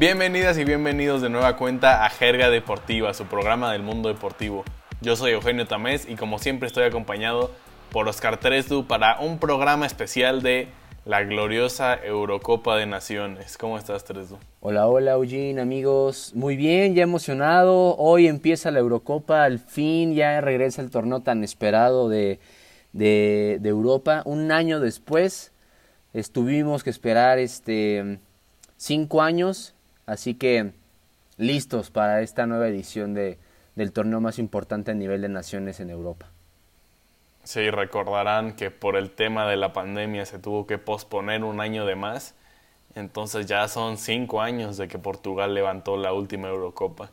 Bienvenidas y bienvenidos de nueva cuenta a Jerga Deportiva, su programa del mundo deportivo. Yo soy Eugenio Tamés y como siempre estoy acompañado por Oscar Tresdu para un programa especial de la gloriosa Eurocopa de Naciones. ¿Cómo estás, Tresdu? Hola, hola, Eugene, amigos. Muy bien, ya emocionado. Hoy empieza la Eurocopa, al fin ya regresa el torneo tan esperado de, de, de Europa. Un año después estuvimos que esperar este cinco años Así que listos para esta nueva edición de, del torneo más importante a nivel de naciones en Europa. Sí, recordarán que por el tema de la pandemia se tuvo que posponer un año de más. Entonces ya son cinco años de que Portugal levantó la última Eurocopa.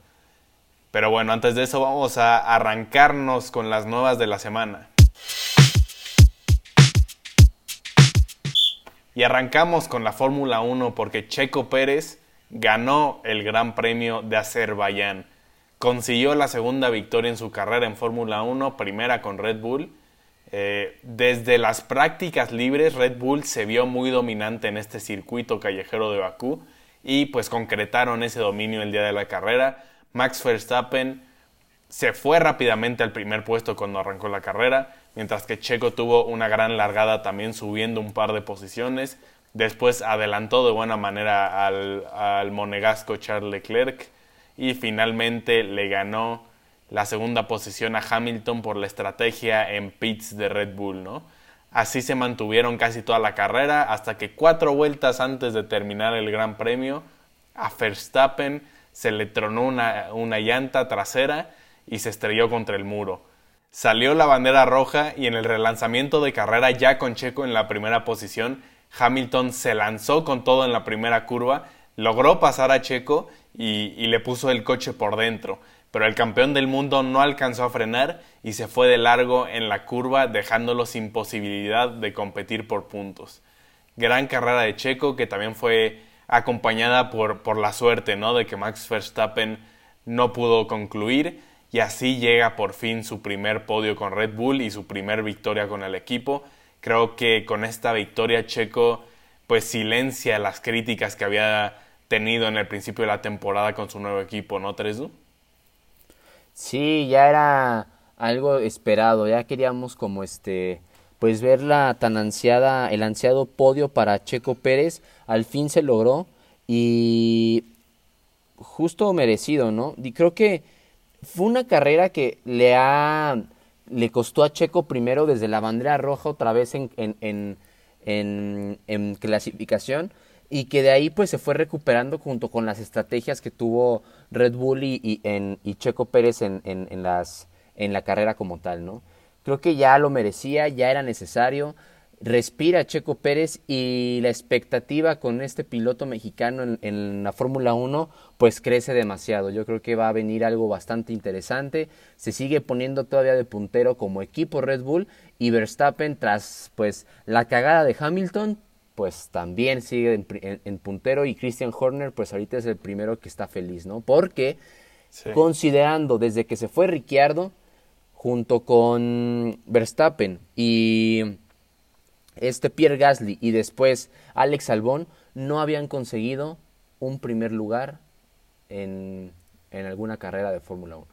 Pero bueno, antes de eso vamos a arrancarnos con las nuevas de la semana. Y arrancamos con la Fórmula 1 porque Checo Pérez ganó el Gran Premio de Azerbaiyán. Consiguió la segunda victoria en su carrera en Fórmula 1, primera con Red Bull. Eh, desde las prácticas libres, Red Bull se vio muy dominante en este circuito callejero de Bakú y pues concretaron ese dominio el día de la carrera. Max Verstappen se fue rápidamente al primer puesto cuando arrancó la carrera, mientras que Checo tuvo una gran largada también subiendo un par de posiciones. Después adelantó de buena manera al, monegasco Charles Leclerc y finalmente le ganó la segunda posición a Hamilton por la estrategia en pits de Red Bull, ¿no? Así se mantuvieron casi toda la carrera hasta que cuatro vueltas antes de terminar el Gran Premio a Verstappen se le tronó una, una llanta trasera y se estrelló contra el muro. Salió la bandera roja y en el relanzamiento de carrera ya con Checo en la primera posición Hamilton se lanzó con todo en la primera curva, logró pasar a Checo y, le puso el coche por dentro, pero el campeón del mundo no alcanzó a frenar y se fue de largo en la curva dejándolo sin posibilidad de competir por puntos. Gran carrera de Checo que también fue acompañada por, por la suerte ¿no? de que Max Verstappen no pudo concluir y así llega por fin su primer podio con Red Bull y su primer victoria con el equipo Creo que con esta victoria Checo pues silencia las críticas que había tenido en el principio de la temporada con su nuevo equipo, ¿no, Tresu? Sí, ya era algo esperado, ya queríamos como este pues ver la tan ansiada el ansiado podio para Checo Pérez, al fin se logró y justo merecido, ¿no? Y creo que fue una carrera que le ha le costó a Checo primero desde la bandera roja otra vez en, en, en, en, clasificación y que de ahí pues se fue recuperando junto con las estrategias que tuvo Red Bull y, y, y Checo Pérez en, en, las, en la carrera como tal, ¿no? Creo que ya lo merecía, ya era necesario respira Checo Pérez y la expectativa con este piloto mexicano en, la Fórmula 1 pues crece demasiado. Yo creo que va a venir algo bastante interesante. Se sigue poniendo todavía de puntero como equipo Red Bull y Verstappen tras pues la cagada de Hamilton pues también sigue en, puntero y Christian Horner pues ahorita es el primero que está feliz, ¿no? Porque considerando desde que se fue Ricciardo junto con Verstappen y este Pierre Gasly y después Alex Albón no habían conseguido un primer lugar en, alguna carrera de Fórmula 1.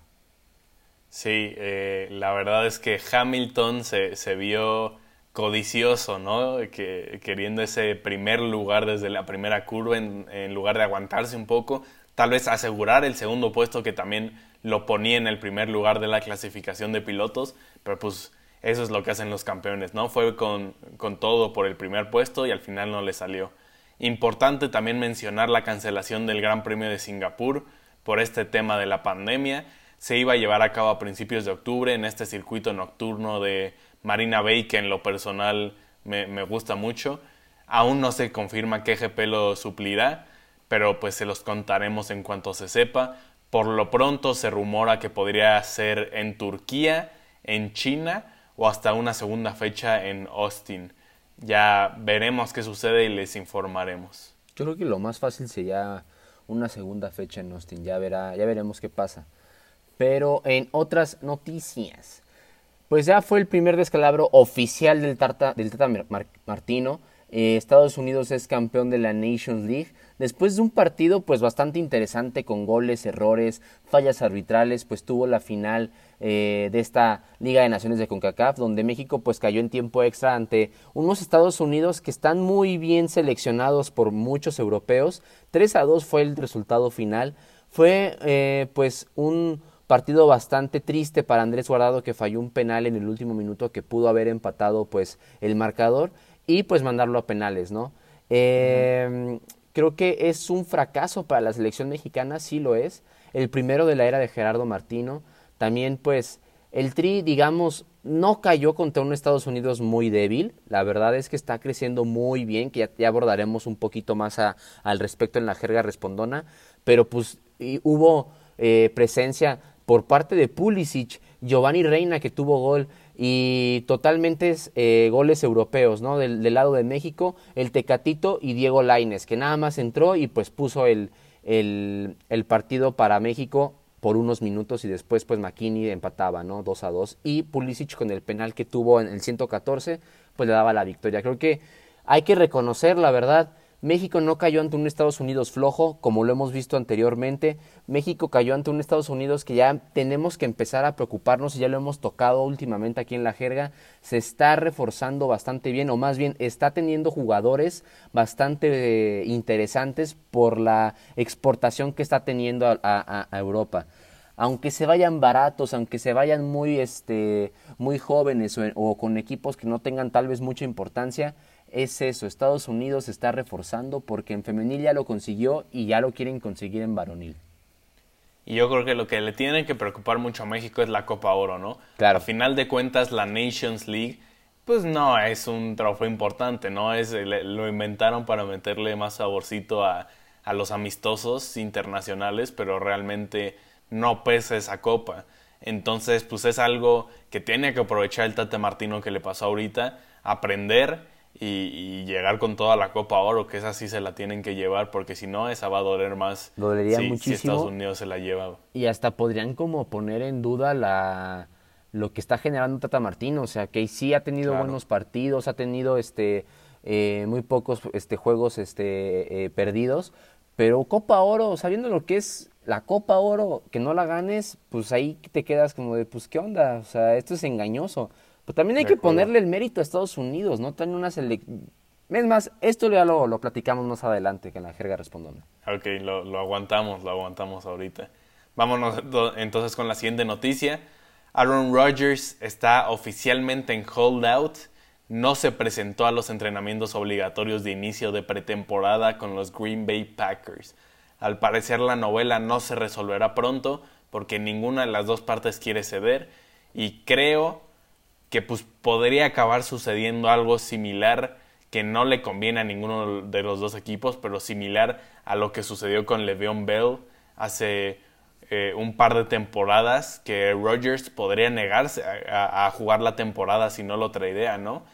Sí, eh, la verdad es que Hamilton se, se vio codicioso, ¿no? Que, queriendo ese primer lugar desde la primera curva en, en, lugar de aguantarse un poco, tal vez asegurar el segundo puesto que también lo ponía en el primer lugar de la clasificación de pilotos, pero pues eso es lo que hacen los campeones, ¿no? Fue con, con todo por el primer puesto y al final no le salió. Importante también mencionar la cancelación del Gran Premio de Singapur por este tema de la pandemia. Se iba a llevar a cabo a principios de octubre en este circuito nocturno de Marina Bay que en lo personal me, me gusta mucho. Aún no se confirma qué GP lo suplirá, pero pues se los contaremos en cuanto se sepa. Por lo pronto se rumora que podría ser en Turquía, en China o hasta una segunda fecha en Austin. Ya veremos qué sucede y les informaremos. Yo creo que lo más fácil sería una segunda fecha en Austin, ya, verá, ya veremos qué pasa. Pero en otras noticias, pues ya fue el primer descalabro oficial del Tata, del Tata Martino. Eh, Estados Unidos es campeón de la Nations League después de un partido pues bastante interesante con goles, errores, fallas arbitrales, pues tuvo la final eh, de esta Liga de Naciones de CONCACAF, donde México pues cayó en tiempo extra ante unos Estados Unidos que están muy bien seleccionados por muchos europeos. 3 a 2 fue el resultado final. Fue eh, pues un partido bastante triste para Andrés Guardado que falló un penal en el último minuto que pudo haber empatado pues el marcador y pues mandarlo a penales, ¿no? Eh, creo que es un fracaso para la selección mexicana, sí lo es. El primero de la era de Gerardo Martino. También pues el Tri, digamos, no cayó contra un Estados Unidos muy débil. La verdad es que está creciendo muy bien, que ya, abordaremos un poquito más al respecto en la jerga respondona. Pero pues hubo eh, presencia por parte de Pulisic, Giovanni Reina que tuvo gol y totalmente eh, goles europeos, ¿no? Del, lado de México, el Tecatito y Diego Laines, que nada más entró y pues puso el, el, el partido para México por unos minutos y después pues McKinney empataba, ¿no? 2 a 2 y Pulisic con el penal que tuvo en el 114 pues le daba la victoria. Creo que hay que reconocer la verdad, México no cayó ante un Estados Unidos flojo, como lo hemos visto anteriormente. México cayó ante un Estados Unidos que ya tenemos que empezar a preocuparnos y ya lo hemos tocado últimamente aquí en la jerga. Se está reforzando bastante bien, o más bien está teniendo jugadores bastante eh, interesantes por la exportación que está teniendo a, Europa aunque se vayan baratos, aunque se vayan muy, este, muy jóvenes o, con equipos que no tengan tal vez mucha importancia, es eso, Estados Unidos se está reforzando porque en femenil ya lo consiguió y ya lo quieren conseguir en varonil. Y yo creo que lo que le tiene que preocupar mucho a México es la Copa Oro, ¿no? Claro. A final de cuentas, la Nations League, pues no es un trofeo importante, ¿no? Es, lo inventaron para meterle más saborcito a, a los amistosos internacionales, pero realmente no pesa esa copa. Entonces, pues es algo que tiene que aprovechar el Tate Martino que le pasó ahorita, aprender y, llegar con toda la Copa Oro, que esa sí se la tienen que llevar, porque si no, esa va a doler más Dolería si, muchísimo. Estados Unidos se la lleva. Y hasta podrían como poner en duda la lo que está generando Tata Martino, o sea, que sí ha tenido buenos partidos, ha tenido este eh, muy pocos este juegos este eh, perdidos, pero Copa Oro, sabiendo lo que es la Copa Oro, que no la ganes, pues ahí te quedas como de, pues, ¿qué onda? O sea, esto es engañoso. Pero también hay que ponerle el mérito a Estados Unidos, ¿no? Tiene una selección... Es más, esto ya lo, lo, platicamos más adelante que en la jerga respondona. Ok, lo, lo aguantamos, lo aguantamos ahorita. Vámonos entonces con la siguiente noticia. Aaron Rodgers está oficialmente en holdout. No se presentó a los entrenamientos obligatorios de inicio de pretemporada con los Green Bay Packers. Al parecer la novela no se resolverá pronto porque ninguna de las dos partes quiere ceder y creo que pues podría acabar sucediendo algo similar que no le conviene a ninguno de los dos equipos, pero similar a lo que sucedió con Le'Veon Bell hace eh, un par de temporadas, que Rodgers podría negarse a, jugar la temporada si no lo traidea, ¿no?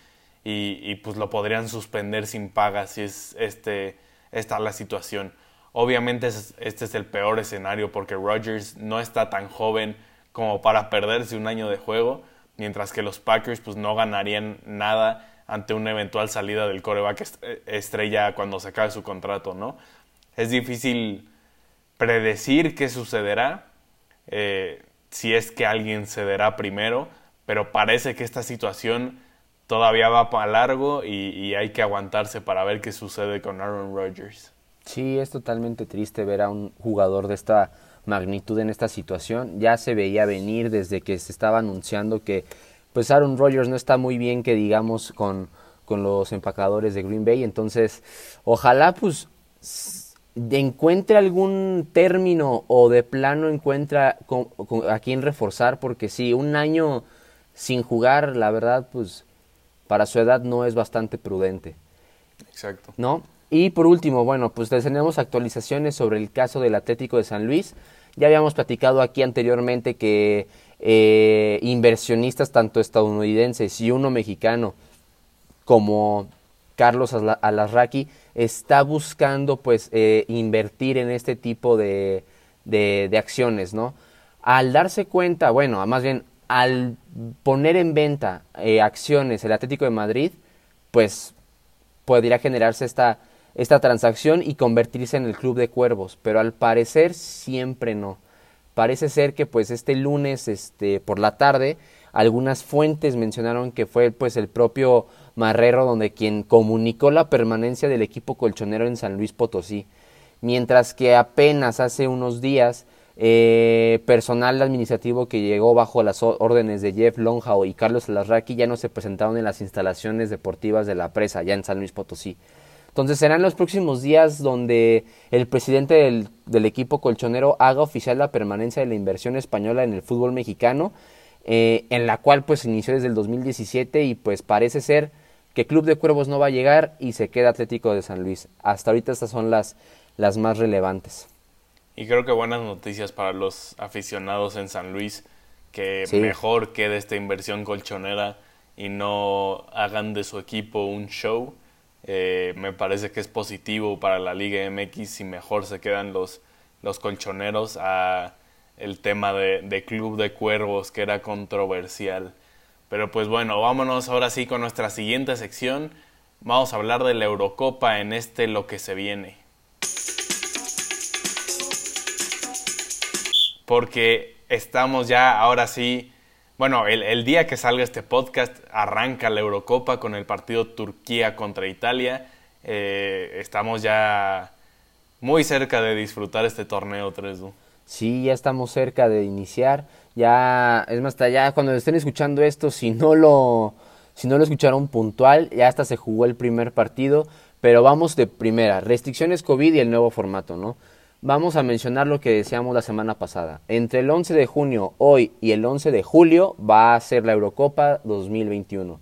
Y, y, pues lo podrían suspender sin paga si es este, esta la situación. Obviamente este es el peor escenario porque Rodgers no está tan joven como para perderse un año de juego, mientras que los Packers pues no ganarían nada ante una eventual salida del coreback eh, estrella cuando se acabe su contrato, ¿no? Es difícil predecir qué sucederá, eh, si es que alguien cederá primero, pero parece que esta situación todavía va para largo y, y hay que aguantarse para ver qué sucede con Aaron Rodgers. Sí, es totalmente triste ver a un jugador de esta magnitud en esta situación. Ya se veía venir desde que se estaba anunciando que pues Aaron Rodgers no está muy bien que digamos con, con los empacadores de Green Bay. Entonces, ojalá pues encuentre algún término o de plano encuentra a quién reforzar, porque si un año sin jugar, la verdad, pues para su edad no es bastante prudente. Exacto. ¿No? Y por último, bueno, pues tenemos actualizaciones sobre el caso del Atlético de San Luis. Ya habíamos platicado aquí anteriormente que eh, inversionistas tanto estadounidenses y uno mexicano como Carlos Alarraqui está buscando pues eh, invertir en este tipo de, de, acciones, ¿no? Al darse cuenta, bueno, más bien al poner en venta eh, acciones el Atlético de Madrid, pues podría generarse esta esta transacción y convertirse en el Club de Cuervos, pero al parecer siempre no. Parece ser que pues este lunes este, por la tarde algunas fuentes mencionaron que fue pues el propio Marrero donde quien comunicó la permanencia del equipo colchonero en San Luis Potosí, mientras que apenas hace unos días eh, personal administrativo que llegó bajo las órdenes de Jeff Longhau y Carlos Alarraqui ya no se presentaron en las instalaciones deportivas de la presa, ya en San Luis Potosí. Entonces serán los próximos días donde el presidente del, del, equipo colchonero haga oficial la permanencia de la inversión española en el fútbol mexicano, eh, en la cual pues inició desde el 2017 y pues parece ser que Club de Cuervos no va a llegar y se queda Atlético de San Luis. Hasta ahorita estas son las, las más relevantes. Y creo que buenas noticias para los aficionados en San Luis, que mejor quede esta inversión colchonera y no hagan de su equipo un show. Eh, me parece que es positivo para la Liga MX y mejor se quedan los, los colchoneros a el tema de Club de Cuervos, que era controversial. Pero pues bueno, vámonos ahora sí con nuestra siguiente sección. Vamos a hablar de la Eurocopa en este lo que se viene. porque estamos ya ahora sí, bueno, el, día que salga este podcast arranca la Eurocopa con el partido Turquía contra Italia. Eh, estamos ya muy cerca de disfrutar este torneo 3 Sí, ya estamos cerca de iniciar. Ya, es más, hasta ya cuando estén escuchando esto, si no lo, si no lo escucharon puntual, ya hasta se jugó el primer partido. Pero vamos de primera, restricciones COVID y el nuevo formato, ¿no? Vamos a mencionar lo que decíamos la semana pasada. Entre el 11 de junio, hoy y el 11 de julio va a ser la Eurocopa 2021.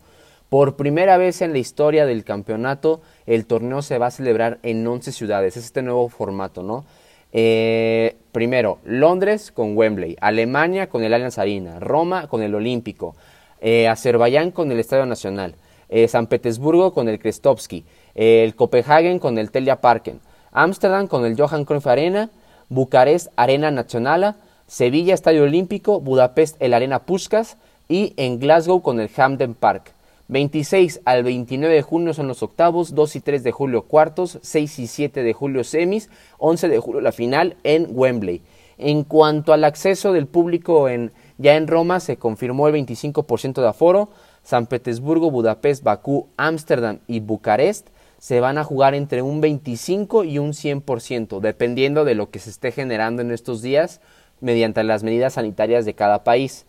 Por primera vez en la historia del campeonato, el torneo se va a celebrar en 11 ciudades. Es este nuevo formato, ¿no? Eh, primero, Londres con Wembley, Alemania con el Allianz Arena, Roma con el Olímpico, eh, Azerbaiyán con el Estadio Nacional, eh, San Petersburgo con el Krestovsky, el Copenhagen con el Telia Parken, Ámsterdam con el Johan Cruyff Arena, Bucarest Arena Nacional, Sevilla Estadio Olímpico, Budapest el Arena Puskas y en Glasgow con el Hampden Park. 26 al 29 de junio son los octavos, 2 y 3 de julio cuartos, 6 y 7 de julio semis, 11 de julio la final en Wembley. En cuanto al acceso del público en, ya en Roma, se confirmó el 25% de aforo. San Petersburgo, Budapest, Bakú, Ámsterdam y Bucarest se van a jugar entre un 25 y un 100%, dependiendo de lo que se esté generando en estos días mediante las medidas sanitarias de cada país.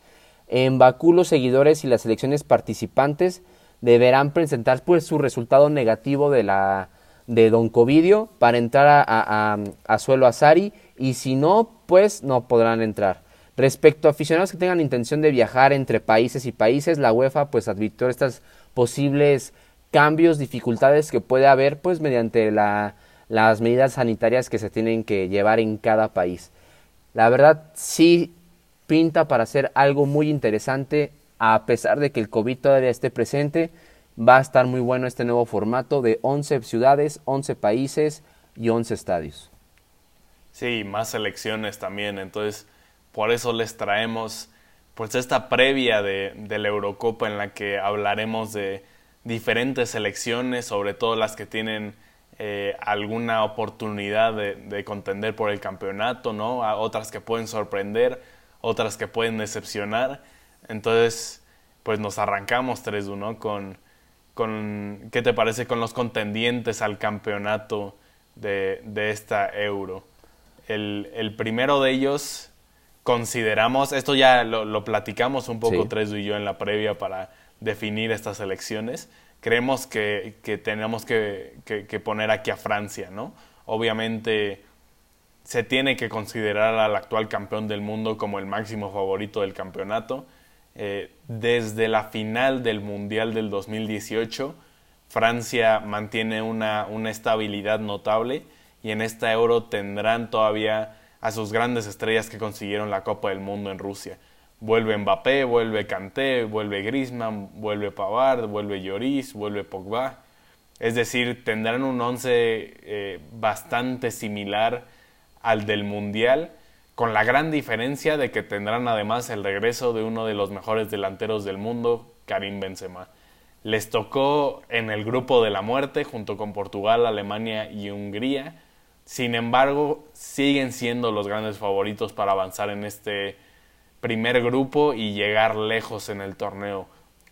En Bakú los seguidores y las selecciones participantes deberán presentar pues su resultado negativo de la de Don Covidio para entrar a, a, a, suelo Azari y si no pues no podrán entrar. Respecto a aficionados que tengan intención de viajar entre países y países, la UEFA pues advirtió estas posibles cambios, dificultades que puede haber pues mediante la, las medidas sanitarias que se tienen que llevar en cada país. La verdad sí pinta para ser algo muy interesante a pesar de que el COVID todavía esté presente. Va a estar muy bueno este nuevo formato de 11 ciudades, 11 países y 11 estadios. Sí, más selecciones también. Entonces, por eso les traemos pues esta previa de, de la Eurocopa en la que hablaremos de, diferentes selecciones, sobre todo las que tienen eh, alguna oportunidad de, contender por el campeonato, ¿no? A otras que pueden sorprender, otras que pueden decepcionar. Entonces, pues nos arrancamos 3-1 con, con, ¿qué te parece con los contendientes al campeonato de, de esta Euro? El, el, primero de ellos consideramos, esto ya lo, lo platicamos un poco tres y yo en la previa para definir estas elecciones, creemos que, tenemos que, poner aquí a Francia, ¿no? Obviamente se tiene que considerar al actual campeón del mundo como el máximo favorito del campeonato. Eh, desde la final del Mundial del 2018, Francia mantiene una, una estabilidad notable y en esta Euro tendrán todavía a sus grandes estrellas que consiguieron la Copa del Mundo en Rusia. Vuelve Mbappé, vuelve Kanté, vuelve Griezmann, vuelve Pavard, vuelve Lloris, vuelve Pogba. Es decir, tendrán un once eh, bastante similar al del Mundial, con la gran diferencia de que tendrán además el regreso de uno de los mejores delanteros del mundo, Karim Benzema. Les tocó en el grupo de la muerte junto con Portugal, Alemania y Hungría. Sin embargo, siguen siendo los grandes favoritos para avanzar en este primer grupo y llegar lejos en el torneo.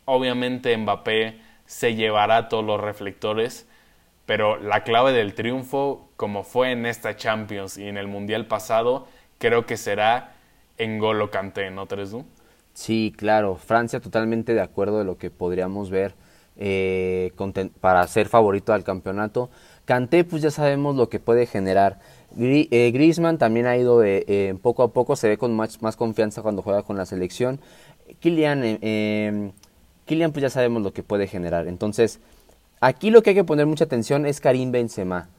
Obviamente Mbappé se llevará todos los reflectores, pero la clave del triunfo, como fue en esta Champions y en el Mundial pasado, creo que será en Golo Kanté, ¿no, Teresdu? Sí, claro. Francia totalmente de acuerdo de lo que podríamos ver eh, para ser favorito al campeonato. Kanté, pues ya sabemos lo que puede generar. Eh, Griezmann también ha ido eh, poco a poco, se ve con más, confianza cuando juega con la selección. Kylian, em, Kylian, pues ya sabemos lo que puede generar. Entonces, aquí lo que hay que poner mucha atención es Karim Benzema.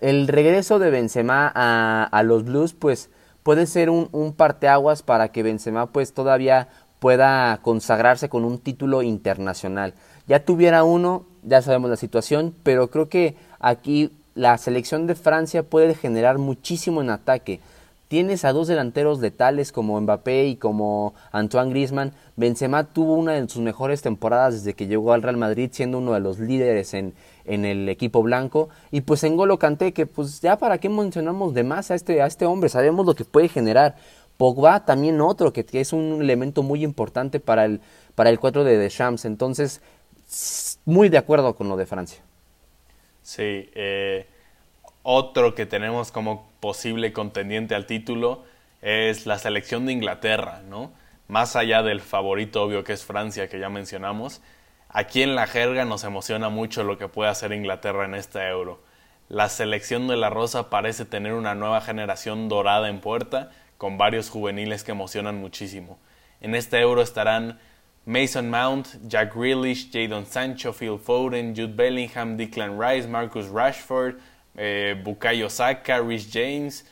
El regreso de Benzema a, a los Blues, pues puede ser un, un parteaguas para que Benzema pues todavía pueda consagrarse con un título internacional. Ya tuviera uno, ya sabemos la situación, pero creo que aquí la selección de Francia puede generar muchísimo en ataque. Tienes a dos delanteros letales como Mbappé y como Antoine Griezmann. Benzema tuvo una de sus mejores temporadas desde que llegó al Real Madrid, siendo uno de los líderes en, en el equipo blanco. Y pues en Golo Kanté, que pues ya para qué mencionamos de más a este, a este hombre, sabemos lo que puede generar. Pogba también otro, que, es un elemento muy importante para el, para el 4 de Deschamps. Entonces, muy de acuerdo con lo de Francia. Sí, eh, otro que tenemos como posible contendiente al título es la selección de Inglaterra, ¿no? Más allá del favorito obvio que es Francia, que ya mencionamos, aquí en la jerga nos emociona mucho lo que puede hacer Inglaterra en este euro. La selección de la Rosa parece tener una nueva generación dorada en puerta, con varios juveniles que emocionan muchísimo. En este euro estarán Mason Mount, Jack Grealish, Jadon Sancho, Phil Foden, Jude Bellingham, Declan Rice, Marcus Rashford, eh, Bukayo Saka, Rich James,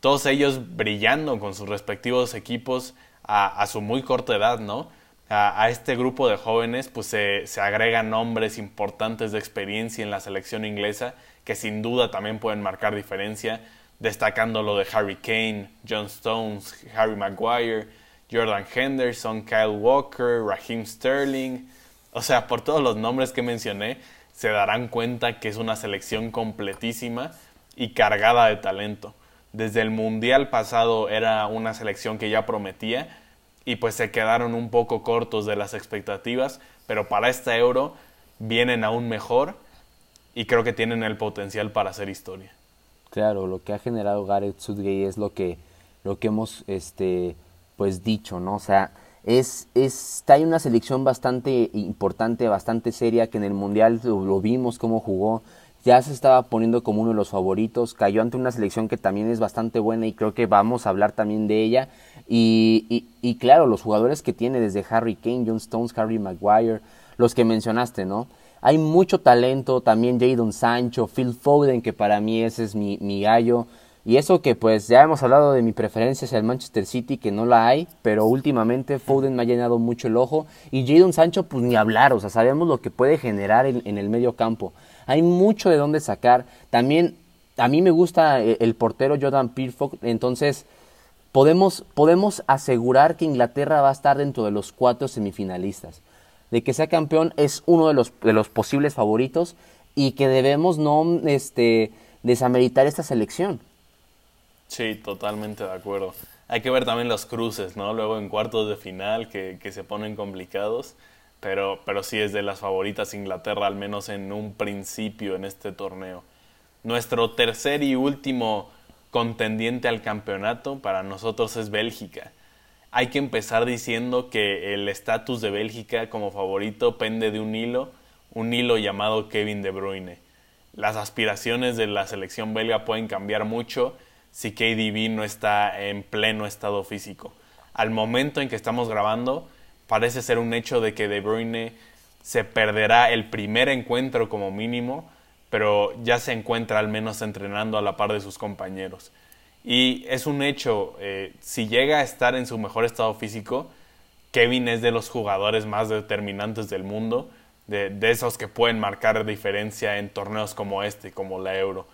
todos ellos brillando con sus respectivos equipos a, su muy corta edad, ¿no? A, este grupo de jóvenes pues se, agregan nombres importantes de experiencia en la selección inglesa que sin duda también pueden marcar diferencia, destacando lo de Harry Kane, John Stones, Harry Maguire, Jordan Henderson, Kyle Walker, Raheem Sterling, o sea, por todos los nombres que mencioné, se darán cuenta que es una selección completísima y cargada de talento. Desde el Mundial pasado era una selección que ya prometía y pues se quedaron un poco cortos de las expectativas, pero para este euro vienen aún mejor y creo que tienen el potencial para hacer historia. Claro, lo que ha generado Gareth Southgate es lo que, lo que hemos este, pues dicho, ¿no? O sea, es, está hay una selección bastante importante, bastante seria, que en el Mundial lo, vimos cómo jugó, ya se estaba poniendo como uno de los favoritos, cayó ante una selección que también es bastante buena y creo que vamos a hablar también de ella. Y, y, claro, los jugadores que tiene desde Harry Kane, John Stones, Harry Maguire, los que mencionaste, ¿no? Hay mucho talento, también Jadon Sancho, Phil Foden, que para mí ese es mi gallo. Y eso que pues ya hemos hablado de mi preferencia hacia el Manchester City, que no la hay, pero últimamente Foden me ha llenado mucho el ojo. Y Jadon Sancho, pues ni hablar, o sea, sabemos lo que puede generar en, el medio campo. Hay mucho de dónde sacar. También a mí me gusta el, el portero Jordan Pickford, entonces podemos, podemos asegurar que Inglaterra va a estar dentro de los cuatro semifinalistas. De que sea campeón es uno de los, de los posibles favoritos y que debemos no este, desameritar esta selección. Sí, totalmente de acuerdo. Hay que ver también los cruces, ¿no? Luego en cuartos de final que, se ponen complicados, pero, pero sí es de las favoritas Inglaterra, al menos en un principio en este torneo. Nuestro tercer y último contendiente al campeonato para nosotros es Bélgica. Hay que empezar diciendo que el estatus de Bélgica como favorito pende de un hilo, un hilo llamado Kevin De Bruyne. Las aspiraciones de la selección belga pueden cambiar mucho si KDB no está en pleno estado físico. Al momento en que estamos grabando, parece ser un hecho de que De Bruyne se perderá el primer encuentro como mínimo, pero ya se encuentra al menos entrenando a la par de sus compañeros. Y es un hecho, eh, si llega a estar en su mejor estado físico, Kevin es de los jugadores más determinantes del mundo, de, de esos que pueden marcar diferencia en torneos como este, como la Euro.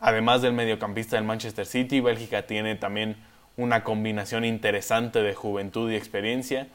Además del mediocampista del Manchester City, Bélgica tiene también una combinación interesante de juventud y experiencia.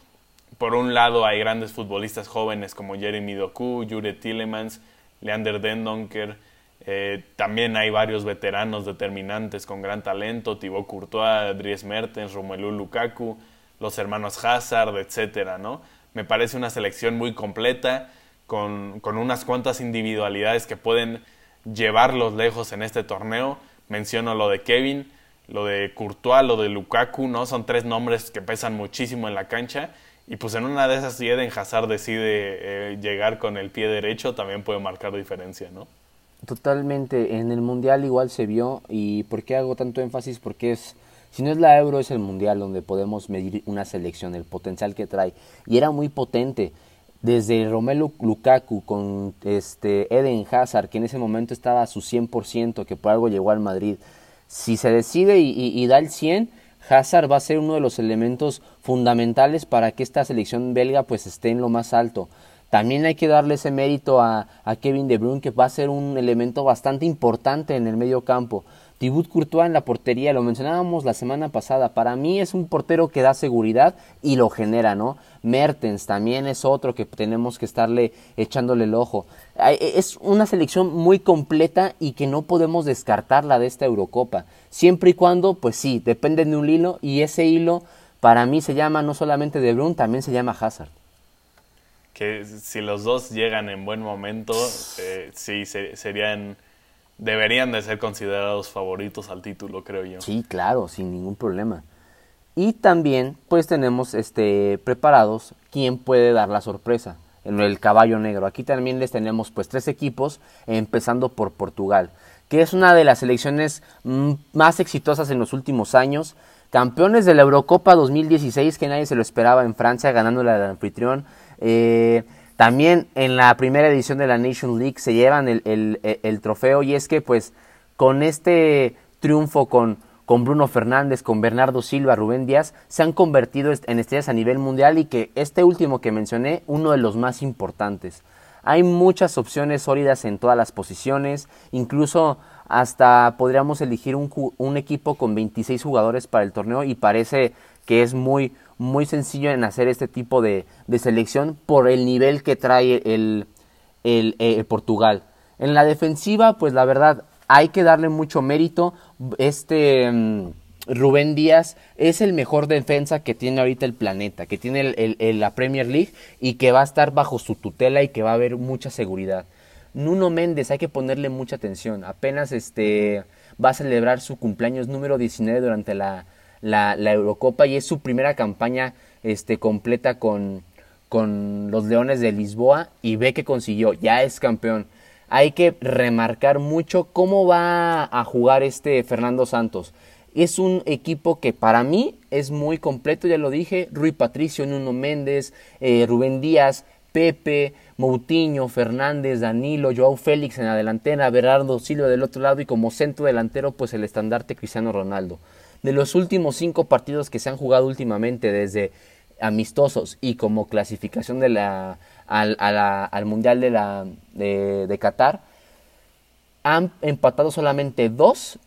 por un lado hay grandes futbolistas jóvenes como Jeremy Doku, Jure Tillemans, Leander Dendonker. Eh, también hay varios veteranos determinantes con gran talento, Thibaut Courtois, Dries Mertens, Romelu Lukaku, los hermanos Hazard, etcétera, ¿no? Me parece una selección muy completa, con, con unas cuantas individualidades que pueden llevarlos lejos en este torneo. Menciono lo de Kevin, lo de Courtois, lo de Lukaku, ¿no? Son tres nombres que pesan muchísimo en la cancha y pues en una de esas, si Eden Hazard decide eh, llegar con el pie derecho, también puede marcar diferencia, ¿no? Totalmente. En el Mundial igual se vio. ¿Y por qué hago tanto énfasis? Porque es, si no es la Euro, es el Mundial donde podemos medir una selección, el potencial que trae. Y era muy potente. Desde Romelu Lukaku con este Eden Hazard, que en ese momento estaba a su 100%, que por algo llegó al Madrid. Si se decide y, da el 100, Hazard va a ser uno de los elementos fundamentales para que esta selección belga pues esté en lo más alto. También hay que darle ese mérito a, Kevin De Bruyne que va a ser un elemento bastante importante en el medio campo. Thibaut Courtois en la portería, lo mencionábamos la semana pasada, para mí es un portero que da seguridad y lo genera, ¿no? Mertens también es otro que tenemos que estarle echándole el ojo. Es una selección muy completa y que no podemos descartarla de esta Eurocopa, siempre y cuando, pues sí, dependen de un hilo y ese hilo para mí se llama no solamente De Bruyne, también se llama Hazard que si los dos llegan en buen momento, eh, sí, serían deberían de ser considerados favoritos al título, creo yo. Sí, claro, sin ningún problema. Y también, pues tenemos este preparados quién puede dar la sorpresa en el caballo negro. Aquí también les tenemos pues tres equipos, empezando por Portugal, que es una de las selecciones mm, más exitosas en los últimos años. Campeones de la Eurocopa 2016, que nadie se lo esperaba en Francia, ganando la anfitrión. Eh, también en la primera edición de la Nation League se llevan el, trofeo y es que pues con este triunfo con, con Bruno Fernández, con Bernardo Silva, Rubén Díaz, se han convertido en estrellas a nivel mundial y que este último que mencioné, uno de los más importantes. Hay muchas opciones sólidas en todas las posiciones, incluso hasta podríamos elegir un, un equipo con 26 jugadores para el torneo y parece que es muy, muy sencillo en hacer este tipo de, selección por el nivel que trae el, el, Portugal. En la defensiva, pues la verdad, hay que darle mucho mérito. Este mm, Rubén Díaz es el mejor defensa que tiene ahorita el planeta, que tiene el, la Premier League y que va a estar bajo su tutela y que va a haber mucha seguridad. Nuno Méndez, hay que ponerle mucha atención. Apenas este va a celebrar su cumpleaños número 19 durante la, la, Eurocopa y es su primera campaña este, completa con, con los Leones de Lisboa y ve que consiguió, ya es campeón. Hay que remarcar mucho cómo va a jugar este Fernando Santos. Es un equipo que para mí es muy completo, ya lo dije, Rui Patricio, Nuno Méndez, eh, Rubén Díaz, Pepe, Moutinho, Fernández, Danilo, Joao Félix en la delantera, Berardo Silva del otro lado y como centro delantero pues el estandarte Cristiano Ronaldo de los últimos cinco partidos que se han jugado últimamente desde amistosos y como clasificación de la, al, Mundial de, la, de, Qatar, han empatado solamente dos.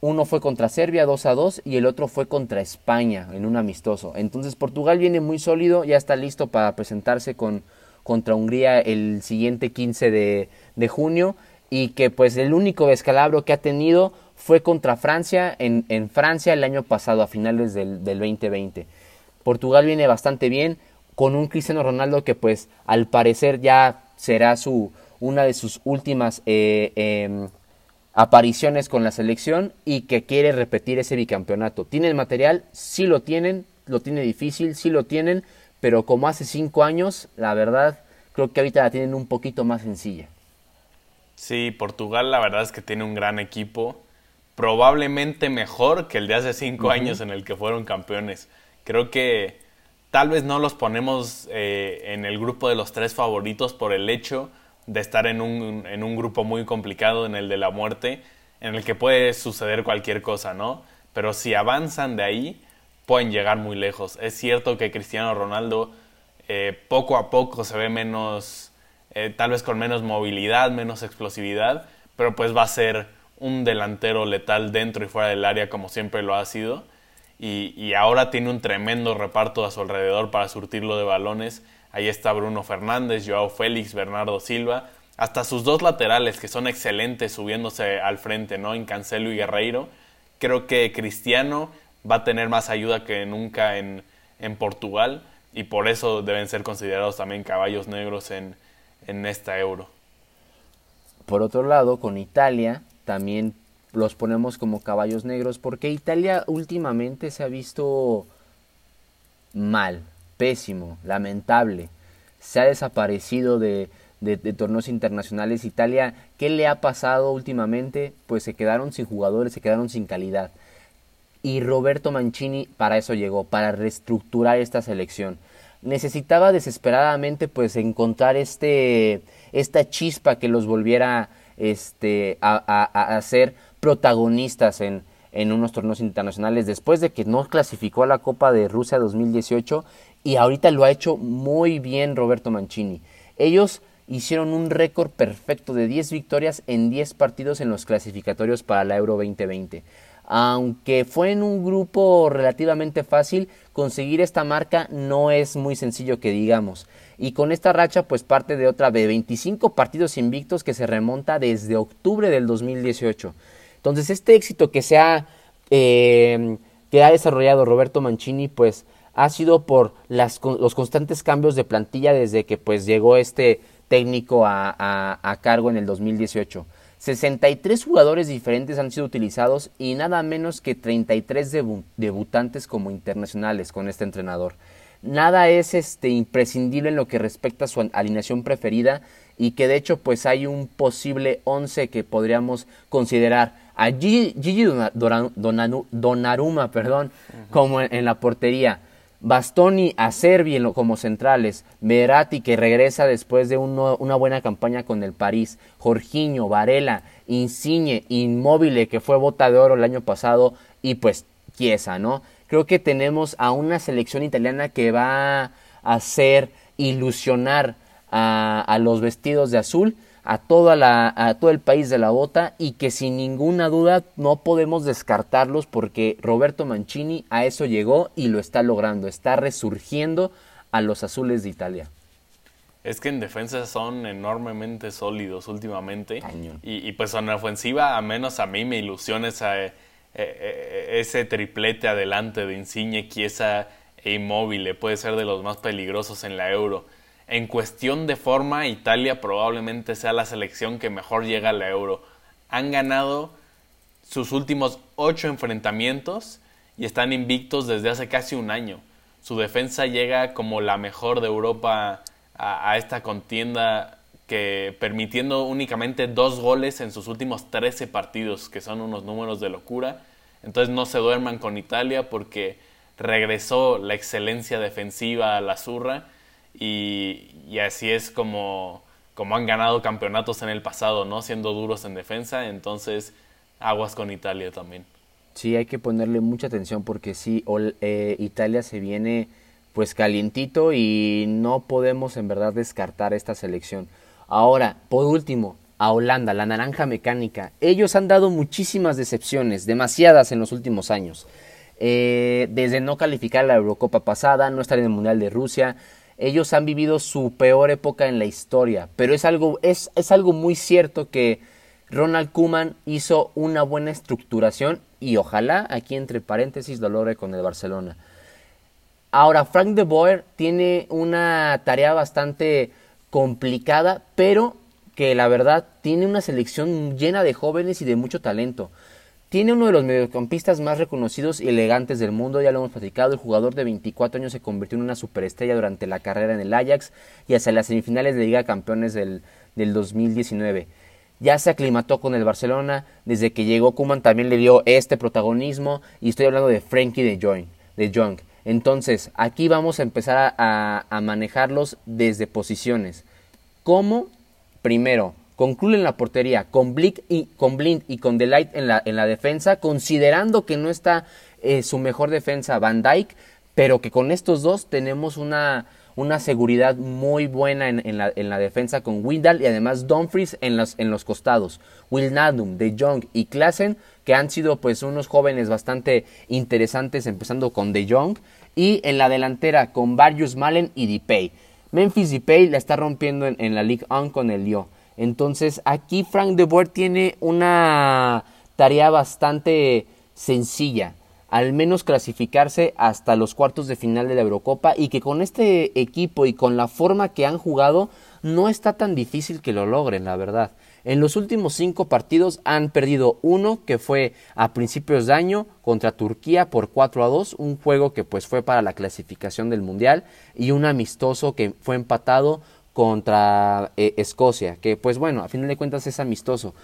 Uno fue contra Serbia 2 a 2 y el otro fue contra España en un amistoso. Entonces Portugal viene muy sólido, ya está listo para presentarse con, contra Hungría el siguiente 15 de, de junio y que pues el único descalabro que ha tenido fue contra Francia en, Francia el año pasado, a finales del, del 2020. Portugal viene bastante bien, con un Cristiano Ronaldo que pues al parecer ya será su, una de sus últimas eh, em, apariciones con la selección y que quiere repetir ese bicampeonato. ¿Tiene el material? Sí lo tienen, lo tiene difícil, sí lo tienen, pero como hace cinco años, la verdad, creo que ahorita la tienen un poquito más sencilla. Sí, Portugal la verdad es que tiene un gran equipo probablemente mejor que el de hace cinco años en el que fueron campeones. Creo que tal vez no los ponemos eh, en el grupo de los tres favoritos por el hecho de estar en un, en un grupo muy complicado, en el de la muerte, en el que puede suceder cualquier cosa, ¿no? Pero si avanzan de ahí, pueden llegar muy lejos. Es cierto que Cristiano Ronaldo eh, poco a poco se ve menos, eh, tal vez con menos movilidad, menos explosividad, pero pues va a ser un delantero letal dentro y fuera del área como siempre lo ha sido. y, ahora tiene un tremendo reparto a su alrededor para surtirlo de balones. Ahí está Bruno Fernández, Joao Félix, Bernardo Silva, hasta sus dos laterales que son excelentes subiéndose al frente, ¿no? En Cancelo y Guerreiro. Creo que Cristiano va a tener más ayuda que nunca en, en Portugal y por eso deben ser considerados también caballos negros en, en esta euro. Por otro lado, con Italia también los ponemos como caballos negros porque Italia últimamente se ha visto mal, pésimo, lamentable. Se ha desaparecido de, de, torneos internacionales. Italia, ¿qué le ha pasado últimamente? Pues se quedaron sin jugadores, se quedaron sin calidad. Y Roberto Mancini para eso llegó, para reestructurar esta selección. Necesitaba desesperadamente pues encontrar este, esta chispa que los volviera este, a, a, ser protagonistas en, en unos torneos internacionales después de que no clasificó a la Copa de Rusia 2018 y ahorita lo ha hecho muy bien Roberto Mancini. Ellos hicieron un récord perfecto de 10 victorias en 10 partidos en los clasificatorios para la Euro 2020. Aunque fue en un grupo relativamente fácil, conseguir esta marca no es muy sencillo que digamos. Y con esta racha, pues parte de otra de 25 partidos invictos que se remonta desde octubre del 2018. Entonces, este éxito que se ha, eh, que ha desarrollado Roberto Mancini, pues ha sido por las, los constantes cambios de plantilla desde que pues llegó este técnico a, a, cargo en el 2018. 63 jugadores diferentes han sido utilizados y nada menos que 33 debutantes como internacionales con este entrenador. Nada es este imprescindible en lo que respecta a su alineación preferida y que de hecho pues hay un posible 11 que podríamos considerar a Gigi, Donnarumma, perdón, como en la portería. Bastoni a Servi como centrales, Verati que regresa después de una buena campaña con el París, Jorginho, Varela, Insigne, Inmóvil que fue bota de oro el año pasado y pues Chiesa, ¿no? Creo que tenemos a una selección italiana que va a hacer ilusionar a, a los vestidos de azul a, toda la, a todo el país de la bota y que sin ninguna duda no podemos descartarlos porque Roberto Mancini a eso llegó y lo está logrando, está resurgiendo a los azules de Italia. Es que en defensa son enormemente sólidos últimamente. Y, y, pues en ofensiva, a menos a mí me ilusiona esa, eh, eh, ese triplete adelante de Insigne, Chiesa e Immobile. Puede ser de los más peligrosos en la Euro en cuestión de forma, Italia probablemente sea la selección que mejor llega a la Euro. Han ganado sus últimos ocho enfrentamientos y están invictos desde hace casi un año. Su defensa llega como la mejor de Europa a, esta contienda permitiendo únicamente dos goles en sus últimos 13 partidos, que son unos números de locura. Entonces no se duerman con Italia porque regresó la excelencia defensiva a la zurra y, así es como, como han ganado campeonatos en el pasado, ¿no? Siendo duros en defensa, entonces aguas con Italia también. Sí, hay que ponerle mucha atención porque sí, eh, Italia se viene pues calientito y no podemos en verdad descartar esta selección. Ahora, por último, a Holanda, la naranja mecánica. Ellos han dado muchísimas decepciones, demasiadas en los últimos años. Eh, desde no calificar la Eurocopa pasada, no estar en el Mundial de Rusia, ellos han vivido su peor época en la historia, pero es algo, es, es algo muy cierto que Ronald Koeman hizo una buena estructuración y ojalá aquí entre paréntesis lo logre con el Barcelona. Ahora, Frank de Boer tiene una tarea bastante complicada, pero que la verdad tiene una selección llena de jóvenes y de mucho talento. Tiene uno de los mediocampistas más reconocidos y elegantes del mundo, ya lo hemos platicado, el jugador de 24 años se convirtió en una superestrella durante la carrera en el Ajax y hasta las semifinales de Liga Campeones del, 2019. Ya se aclimató con el Barcelona, desde que llegó Kuman también le dio este protagonismo y estoy hablando de Frankie de Jong. De Jong. Entonces, aquí vamos a empezar a, manejarlos desde posiciones. ¿Cómo? Primero, concluyen la portería con, Blick y, con Blind y con Delight en la, en la defensa, considerando que no está eh, su mejor defensa Van Dyke, pero que con estos dos tenemos una, una seguridad muy buena en, la, en la, defensa con Windal y además Dumfries en los, costados. Wilnadum, De Jong y Klassen, que han sido pues unos jóvenes bastante interesantes, empezando con De Jong, y en la delantera con Barrios Malen y Dipay. Memphis Dipay la está rompiendo en, la Ligue 1 con el Lyon. Entonces aquí Frank de Boer tiene una tarea bastante sencilla al menos clasificarse hasta los cuartos de final de la Eurocopa y que con este equipo y con la forma que han jugado no está tan difícil que lo logren, la verdad. En los últimos cinco partidos han perdido uno que fue a principios de año contra Turquía por 4 a 2, un juego que pues fue para la clasificación del Mundial y un amistoso que fue empatado contra eh, Escocia, que pues bueno, a final de cuentas es amistoso.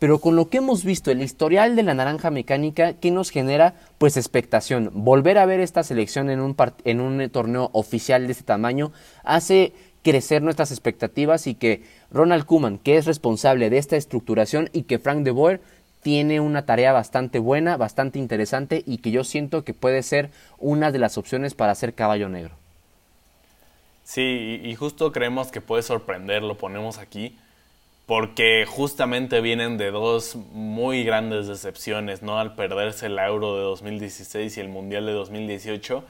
Pero con lo que hemos visto, el historial de la naranja mecánica, ¿qué nos genera? Pues expectación. Volver a ver esta selección en un, en un torneo oficial de este tamaño hace crecer nuestras expectativas y que Ronald Koeman, que es responsable de esta estructuración, y que Frank de Boer tiene una tarea bastante buena, bastante interesante y que yo siento que puede ser una de las opciones para ser caballo negro. Sí, y justo creemos que puede sorprender, lo ponemos aquí porque justamente vienen de dos muy grandes decepciones, ¿no? Al perderse el Euro de 2016 y el Mundial de 2018,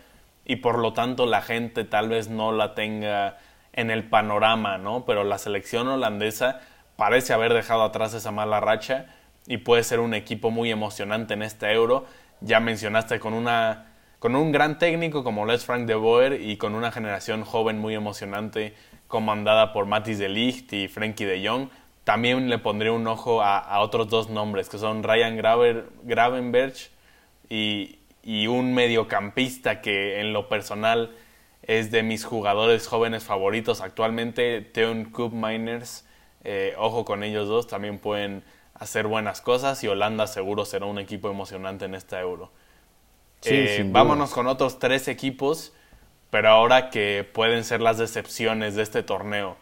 y por lo tanto la gente tal vez no la tenga en el panorama, ¿no? Pero la selección holandesa parece haber dejado atrás esa mala racha y puede ser un equipo muy emocionante en este Euro. Ya mencionaste con una con un gran técnico como Les Frank de Boer y con una generación joven muy emocionante comandada por Matis de Ligt y Frenkie de Jong también le pondré un ojo a, otros dos nombres, que son Ryan Gravenberg y, un mediocampista que en lo personal es de mis jugadores jóvenes favoritos actualmente, Teon Coop Miners. Eh, ojo con ellos dos, también pueden hacer buenas cosas y Holanda seguro será un equipo emocionante en esta Euro. Eh, vámonos con otros tres equipos, pero ahora que pueden ser las decepciones de este torneo.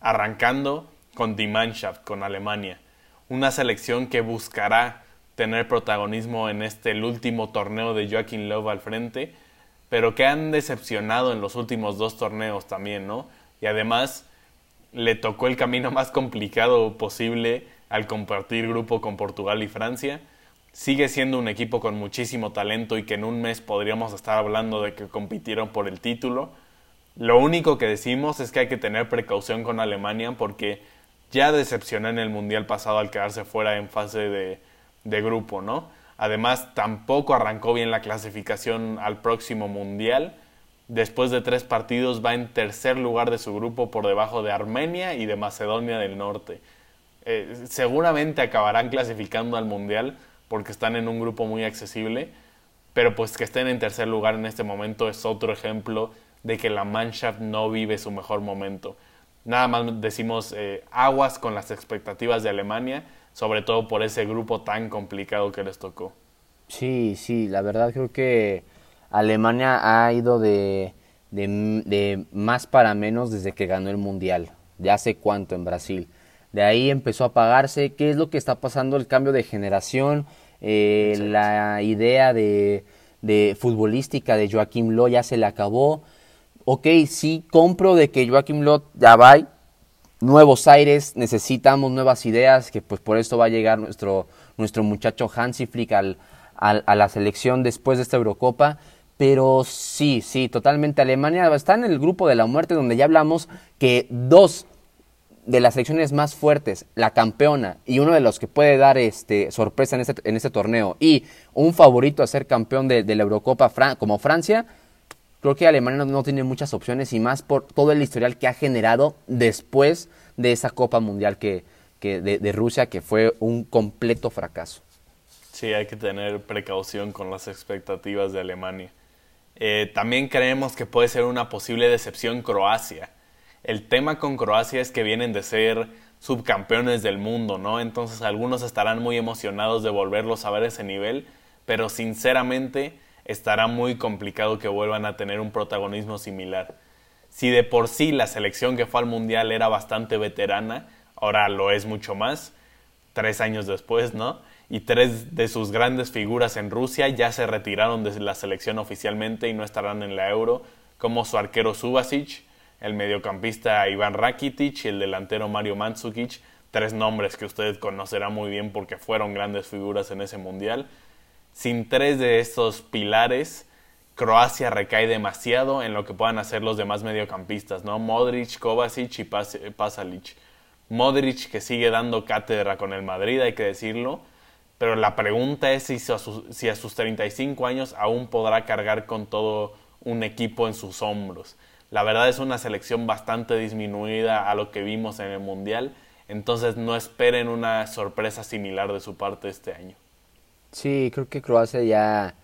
Arrancando con Die Mannschaft, con Alemania. Una selección que buscará tener protagonismo en este último torneo de Joaquín Love al frente, pero que han decepcionado en los últimos dos torneos también, ¿no? Y además le tocó el camino más complicado posible al compartir grupo con Portugal y Francia. Sigue siendo un equipo con muchísimo talento y que en un mes podríamos estar hablando de que compitieron por el título. Lo único que decimos es que hay que tener precaución con Alemania porque ya decepcionó en el Mundial pasado al quedarse fuera en fase de, grupo, ¿no? Además, tampoco arrancó bien la clasificación al próximo Mundial. Después de tres partidos va en tercer lugar de su grupo por debajo de Armenia y de Macedonia del Norte. Eh, seguramente acabarán clasificando al Mundial porque están en un grupo muy accesible, pero pues que estén en tercer lugar en este momento es otro ejemplo de que la Mannschaft no vive su mejor momento. Nada más decimos eh, aguas con las expectativas de Alemania, sobre todo por ese grupo tan complicado que les tocó. Sí, sí, la verdad creo que Alemania ha ido de, de, más para menos desde que ganó el Mundial, de hace cuánto en Brasil. De ahí empezó a apagarse. ¿Qué es lo que está pasando? El cambio de generación, eh, la idea de, de futbolística de Joaquim Loh ya se le acabó ok, sí compro de que Joaquim Lot ya va, nuevos aires, necesitamos nuevas ideas, que pues por esto va a llegar nuestro, nuestro muchacho Hansi Flick al, a la selección después de esta Eurocopa. Pero sí, sí, totalmente. Alemania está en el grupo de la muerte donde ya hablamos que dos de las selecciones más fuertes, la campeona y uno de los que puede dar este, sorpresa en este, este torneo y un favorito a ser campeón de la Eurocopa como Francia, creo que Alemania no, tiene muchas opciones y más por todo el historial que ha generado después de esa Copa Mundial que, de, Rusia, que fue un completo fracaso. Sí, hay que tener precaución con las expectativas de Alemania. Eh, también creemos que puede ser una posible decepción Croacia. El tema con Croacia es que vienen de ser subcampeones del mundo, ¿no? Entonces algunos estarán muy emocionados de volverlos a ver ese nivel, pero sinceramente estará muy complicado que vuelvan a tener un protagonismo similar. Si de por sí la selección que fue al Mundial era bastante veterana, ahora lo es mucho más, tres años después, ¿no? y tres de sus grandes figuras en Rusia ya se retiraron de la selección oficialmente y no estarán en la Euro, como su arquero Subasic, el mediocampista Iván Rakitic y el delantero Mario Mandzukic, tres nombres que usted conocerá muy bien porque fueron grandes figuras en ese mundial. Sin tres de estos pilares, Croacia recae demasiado en lo que puedan hacer los demás mediocampistas, ¿no? Modric, Kovacic y Pasalic. Modric que sigue dando cátedra con el Madrid, hay que decirlo, pero la pregunta es si a, sus, si a sus 35 años aún podrá cargar con todo un equipo en sus hombros. La verdad es una selección bastante disminuida a lo que vimos en el Mundial, entonces no esperen una sorpresa similar de su parte este año. Sí, creo que Croacia ya,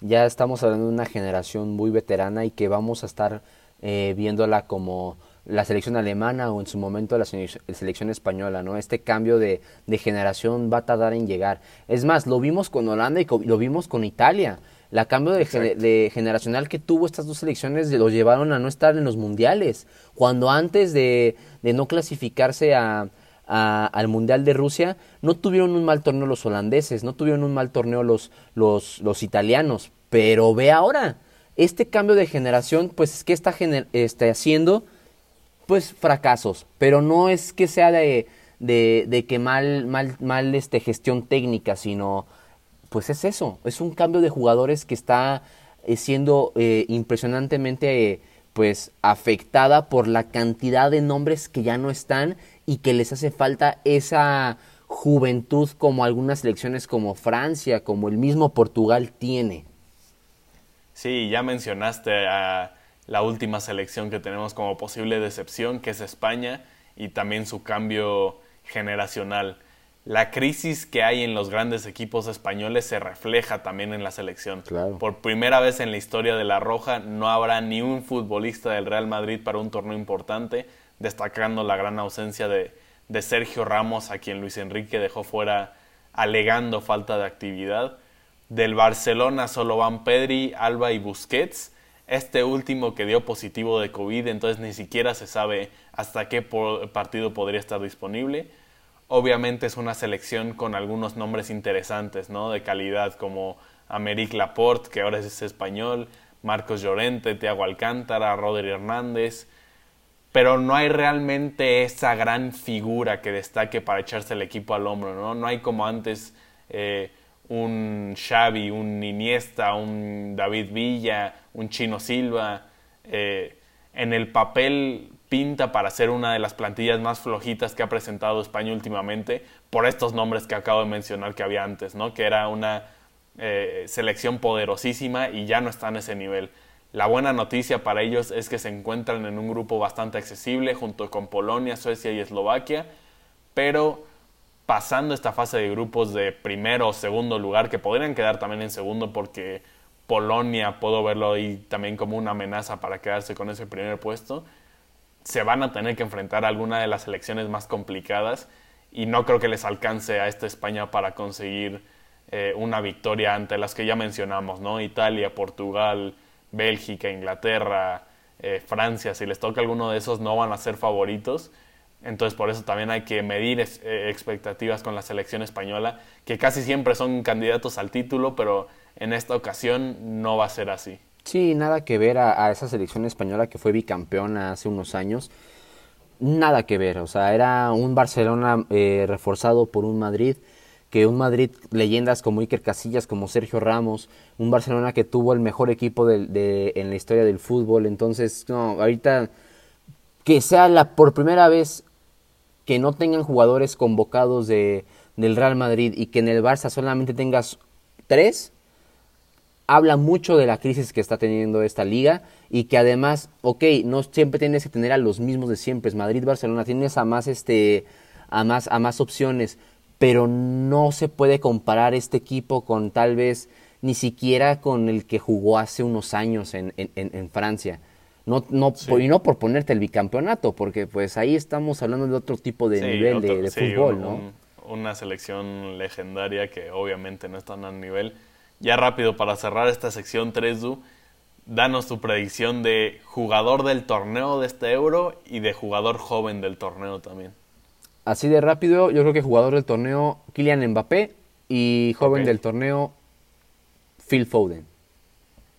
ya estamos hablando de una generación muy veterana y que vamos a estar eh, viéndola como la selección alemana o en su momento la selección española, ¿no? Este cambio de, generación va a tardar en llegar. Es más, lo vimos con Holanda y lo vimos con Italia. La cambio de, generacional que tuvo estas dos selecciones lo llevaron a no estar en los mundiales. Cuando antes de, no clasificarse a, al Mundial de Rusia, no tuvieron un mal torneo los holandeses, no tuvieron un mal torneo los, los, los italianos. Pero ve ahora, este cambio de generación, pues es que está este, haciendo pues fracasos, pero no es que sea de, de, que mal, mal, mal este, gestión técnica, sino pues es eso, es un cambio de jugadores que está eh, siendo eh, impresionantemente pues afectada por la cantidad de nombres que ya no están y que les hace falta esa juventud como algunas selecciones como Francia, como el mismo Portugal tiene. Sí, ya mencionaste a la última selección que tenemos como posible decepción, que es España, y también su cambio generacional. La crisis que hay en los grandes equipos españoles se refleja también en la selección. Por primera vez en la historia de La Roja no habrá ni un futbolista del Real Madrid para un torneo importante, destacando la gran ausencia de, de Sergio Ramos, a quien Luis Enrique dejó fuera alegando falta de actividad. Del Barcelona solo van Pedri, Alba y Busquets este último que dio positivo de COVID, entonces ni siquiera se sabe hasta qué partido podría estar disponible. Obviamente es una selección con algunos nombres interesantes, ¿no? De calidad como Americ Laporte, que ahora es español, Marcos Llorente, Thiago Alcántara, Rodri Hernández, pero no hay realmente esa gran figura que destaque para echarse el equipo al hombro, ¿no? No hay como antes eh, un Xavi, un Iniesta, un David Villa, un Chino Silva. Eh, en el papel pinta para ser una de las plantillas más flojitas que ha presentado España últimamente por estos nombres que acabo de mencionar que había antes, ¿no? que era una eh, selección poderosísima y ya no está en ese nivel. La buena noticia para ellos es que se encuentran en un grupo bastante accesible junto con Polonia, Suecia y Eslovaquia, pero pasando esta fase de grupos de primero o segundo lugar, que podrían quedar también en segundo porque Polonia puedo verlo ahí también como una amenaza para quedarse con ese primer puesto, se van a tener que enfrentar a alguna de las selecciones más complicadas y no creo que les alcance a esta España para conseguir eh, una victoria ante las que ya mencionamos, ¿no? Italia, Portugal, Bélgica, Inglaterra, eh, Francia, si les toca alguno de esos no van a ser favoritos entonces por eso también hay que medir eh, expectativas con la selección española, que casi siempre son candidatos al título, pero en esta ocasión no va a ser así. Sí, nada que ver a, esa selección española que fue bicampeona hace unos años. Nada que ver, o sea, era un Barcelona eh, reforzado por un Madrid, que un Madrid, leyendas como Iker Casillas, como Sergio Ramos, un Barcelona que tuvo el mejor equipo de, en la historia del fútbol, entonces, no, ahorita que sea la por primera vez que no tengan jugadores convocados de, del Real Madrid y que en el Barça solamente tengas tres, habla mucho de la crisis que está teniendo esta liga y que además, ok, no siempre tienes que tener a los mismos de siempre, Madrid, Barcelona, tienes a más, este, a más, a más opciones, pero no se puede comparar este equipo con tal vez ni siquiera con el que jugó hace unos años en, en, en Francia. No, no, Y no por ponerte el bicampeonato, porque pues ahí estamos hablando de otro tipo de nivel de, fútbol, ¿no? una selección legendaria que obviamente no está a nivel. Ya rápido, para cerrar esta sección 3, Du, danos tu predicción de jugador del torneo de este euro y de jugador joven del torneo también. Así de rápido, yo creo que jugador del torneo Kylian Mbappé Y joven del torneo, Phil Foden.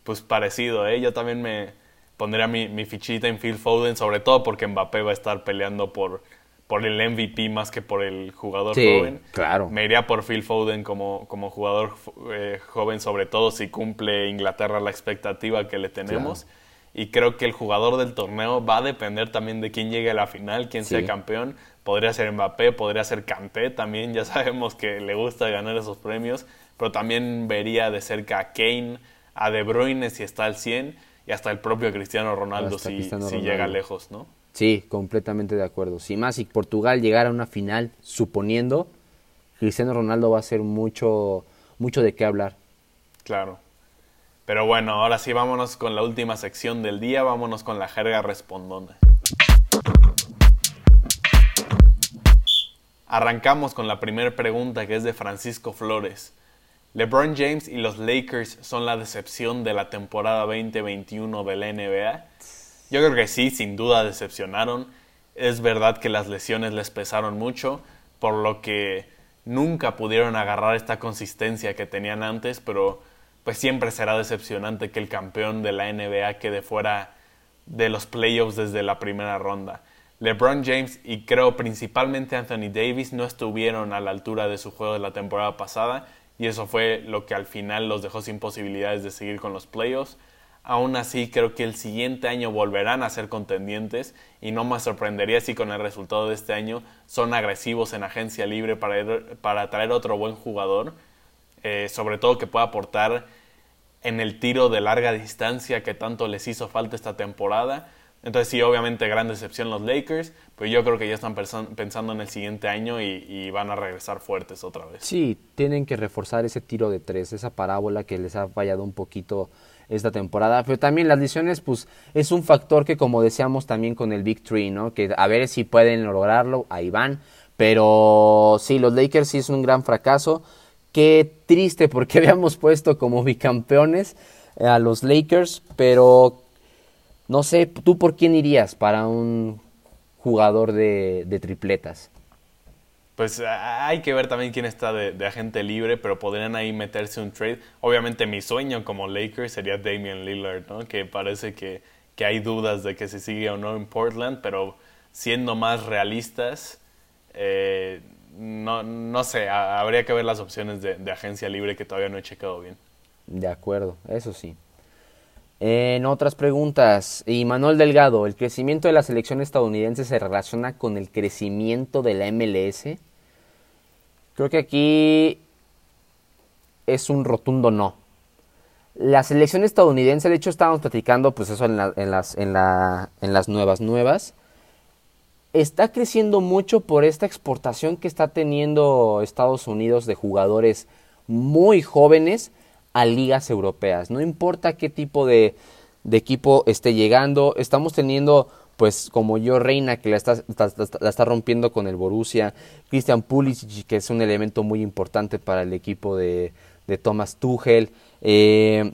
Pues parecido, ¿eh? Yo también me pondría mi, mi fichita en Phil Foden, sobre todo porque Mbappé va a estar peleando por, por el MVP más que por el jugador Sí, joven. claro. Me iría por Phil Foden como, como jugador eh, joven, sobre todo si cumple Inglaterra la expectativa que le tenemos. Y creo que el jugador del torneo va a depender también de quién llegue a la final, quién sea campeón. Podría ser Mbappé, podría ser Kanté también, ya sabemos que le gusta ganar esos premios. Pero también vería de cerca a Kane, a De Bruyne si está al 100 y hasta el propio Cristiano Ronaldo Hasta si, Cristiano si Ronaldo. llega lejos, ¿no? Sí, completamente de acuerdo. Si más si Portugal llegara a una final, suponiendo, Cristiano Ronaldo va a ser mucho, mucho de qué hablar. Claro. Pero bueno, ahora sí vámonos con la última sección del día, vámonos con la jerga respondona. Arrancamos con la primera pregunta que es de Francisco Flores. LeBron James y los Lakers son la decepción de la temporada 2021 de la NBA. Yo creo que sí, sin duda decepcionaron. Es verdad que las lesiones les pesaron mucho, por lo que nunca pudieron agarrar esta consistencia que tenían antes, pero pues siempre será decepcionante que el campeón de la NBA quede fuera de los playoffs desde la primera ronda. LeBron James y creo principalmente Anthony Davis no estuvieron a la altura de su juego de la temporada pasada y eso fue lo que al final los dejó sin posibilidades de seguir con los playoffs. Aún así, creo que el siguiente año volverán a ser contendientes y no me sorprendería si con el resultado de este año son agresivos en agencia libre para, para traer otro buen jugador, eh, sobre todo que pueda aportar en el tiro de larga distancia que tanto les hizo falta esta temporada. Entonces sí, obviamente gran decepción los Lakers, pero yo creo que ya están pensando en el siguiente año y van a regresar fuertes otra vez. Sí, tienen que reforzar ese tiro de tres, esa parábola que les ha fallado un poquito esta temporada. Pero también las lesiones, pues, es un factor que, como decíamos también con el Big Three, ¿no? Que a ver si pueden lograrlo, ahí van. Pero sí, los Lakers sí es un gran fracaso. Qué triste porque habíamos puesto como bicampeones a los Lakers, pero no sé, ¿tú por quién irías para un jugador de, de tripletas? Pues hay que ver también quién está de, agente libre, pero podrían ahí meterse un trade. Obviamente mi sueño como Lakers sería Damian Lillard, ¿no? Que parece que, que hay dudas de que se sigue o no en Portland, pero siendo más realistas, eh, no, no sé, ha- habría que ver las opciones de, de agencia libre que todavía no he checado bien. De acuerdo, eso sí. En otras preguntas, y Manuel Delgado, ¿el crecimiento de la selección estadounidense se relaciona con el crecimiento de la MLS? Creo que aquí es un rotundo no. La selección estadounidense, de hecho estábamos platicando pues eso en, la- en las, en, la- en las nuevas nuevas, está creciendo mucho por esta exportación que está teniendo Estados Unidos de jugadores muy jóvenes a ligas europeas. No importa qué tipo de, de equipo esté llegando, estamos teniendo pues como yo Reina que la está, está- la está rompiendo con el Borussia, Christian Pulisic que es un elemento muy importante para el equipo de, de Thomas Tuchel, eh,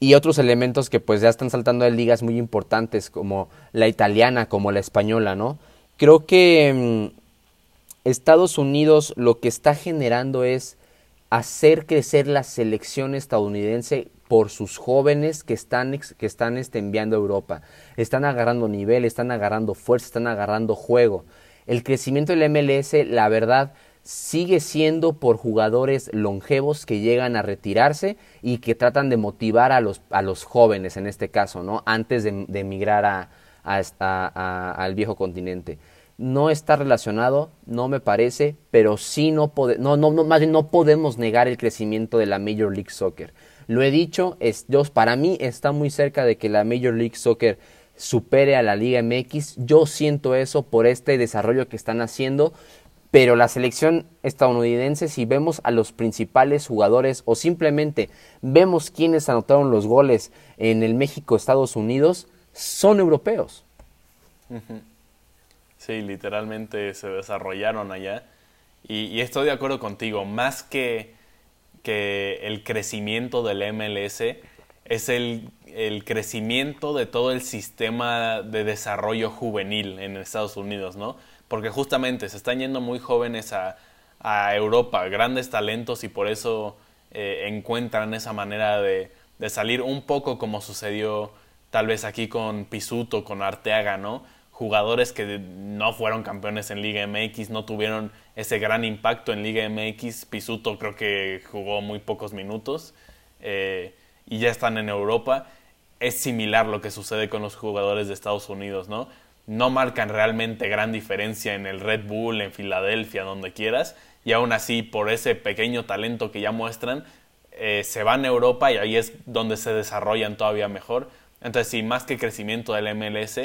y otros elementos que pues ya están saltando de ligas muy importantes como la italiana, como la española, ¿no? Creo que mm, Estados Unidos lo que está generando es hacer crecer la selección estadounidense por sus jóvenes que están, que están este, enviando a Europa. Están agarrando nivel, están agarrando fuerza, están agarrando juego. El crecimiento del MLS, la verdad, sigue siendo por jugadores longevos que llegan a retirarse y que tratan de motivar a los, a los jóvenes, en este caso, ¿no? Antes de, emigrar a- al viejo continente no está relacionado, no me parece, pero sí no, pode- no, no, no, más bien no podemos negar el crecimiento de la Major League Soccer. Lo he dicho, es, para mí está muy cerca de que la Major League Soccer supere a la Liga MX. Yo siento eso por este desarrollo que están haciendo, pero la selección estadounidense, si vemos a los principales jugadores o simplemente vemos quiénes anotaron los goles en el México-Estados Unidos, son europeos. Sí, literalmente se desarrollaron allá. Y estoy de acuerdo contigo, más que, que el crecimiento del MLS, es el, el crecimiento de todo el sistema de desarrollo juvenil en Estados Unidos, ¿no? Porque justamente se están yendo muy jóvenes a, a Europa, grandes talentos y por eso eh, encuentran esa manera de, de, salir un poco como sucedió tal vez aquí con Pisuto, con Arteaga, ¿no? Jugadores que no fueron campeones en Liga MX, no tuvieron ese gran impacto en Liga MX. Pisuto creo que jugó muy pocos minutos eh, y ya están en Europa. Es similar lo que sucede con los jugadores de Estados Unidos, ¿no? No marcan realmente gran diferencia en el Red Bull, en Filadelfia, donde quieras, y aún así por ese pequeño talento que ya muestran, eh, se van a Europa y ahí es donde se desarrollan todavía mejor. Entonces, sí, más que crecimiento del MLS,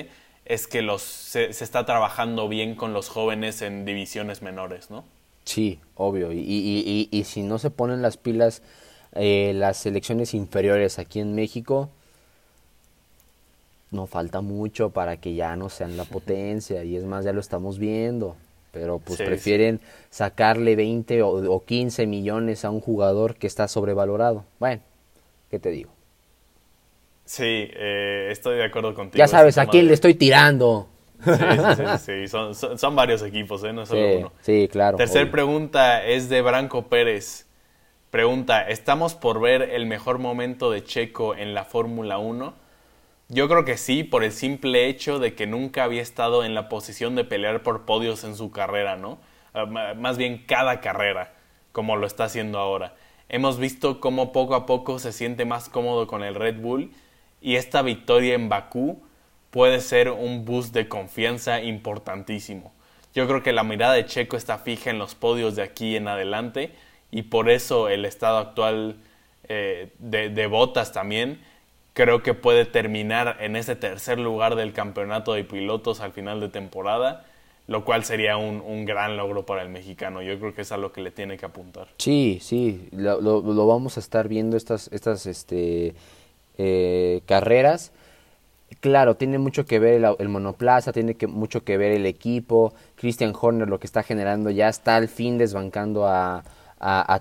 es que los, se, está trabajando bien con los jóvenes en divisiones menores, ¿no? Sí, obvio. Y, y, y, si no se ponen las pilas eh, las selecciones inferiores aquí en México, no falta mucho para que ya no sean la potencia. Y es más, ya lo estamos viendo pero pues prefieren sacarle 20 o, 15 millones a un jugador que está sobrevalorado. Bueno, ¿qué te digo? Sí, eh, estoy de acuerdo contigo. Ya sabes, a quién le estoy tirando. Sí, sí, sí, Son, son, varios equipos, ¿eh? no solo uno. Sí, claro. Tercer pregunta es de Branco Pérez. Pregunta, ¿estamos por ver el mejor momento de Checo en la Fórmula 1? Yo creo que sí, por el simple hecho de que nunca había estado en la posición de pelear por podios en su carrera, ¿no? Ah, más bien cada carrera, como lo está haciendo ahora. Hemos visto cómo poco a poco se siente más cómodo con el Red Bull y esta victoria en Bakú puede ser un boost de confianza importantísimo. Yo creo que la mirada de Checo está fija en los podios de aquí en adelante y por eso el estado actual eh, de, Botas también creo que puede terminar en ese tercer lugar del campeonato de pilotos al final de temporada, lo cual sería un, gran logro para el mexicano. Yo creo que es a lo que le tiene que apuntar. Sí, sí, lo, vamos a estar viendo estas, estas este, eh, carreras. Claro, tiene mucho que ver el, monoplaza, tiene que, mucho que ver el equipo. Christian Horner lo que está generando ya está al fin desbancando a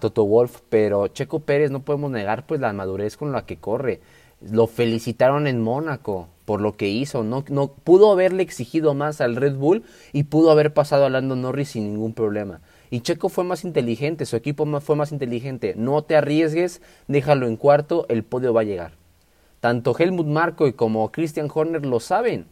Toto Wolf, pero Checo Pérez no podemos negar pues la madurez con la que corre lo felicitaron en Mónaco por lo que hizo. No, no pudo haberle exigido más al Red Bull y pudo haber pasado a Lando Norris sin ningún problema. Y Checo fue más inteligente, su equipo fue más inteligente. No te arriesgues, déjalo en cuarto, el podio va a llegar. Tanto Helmut Marko y como Christian Horner lo saben.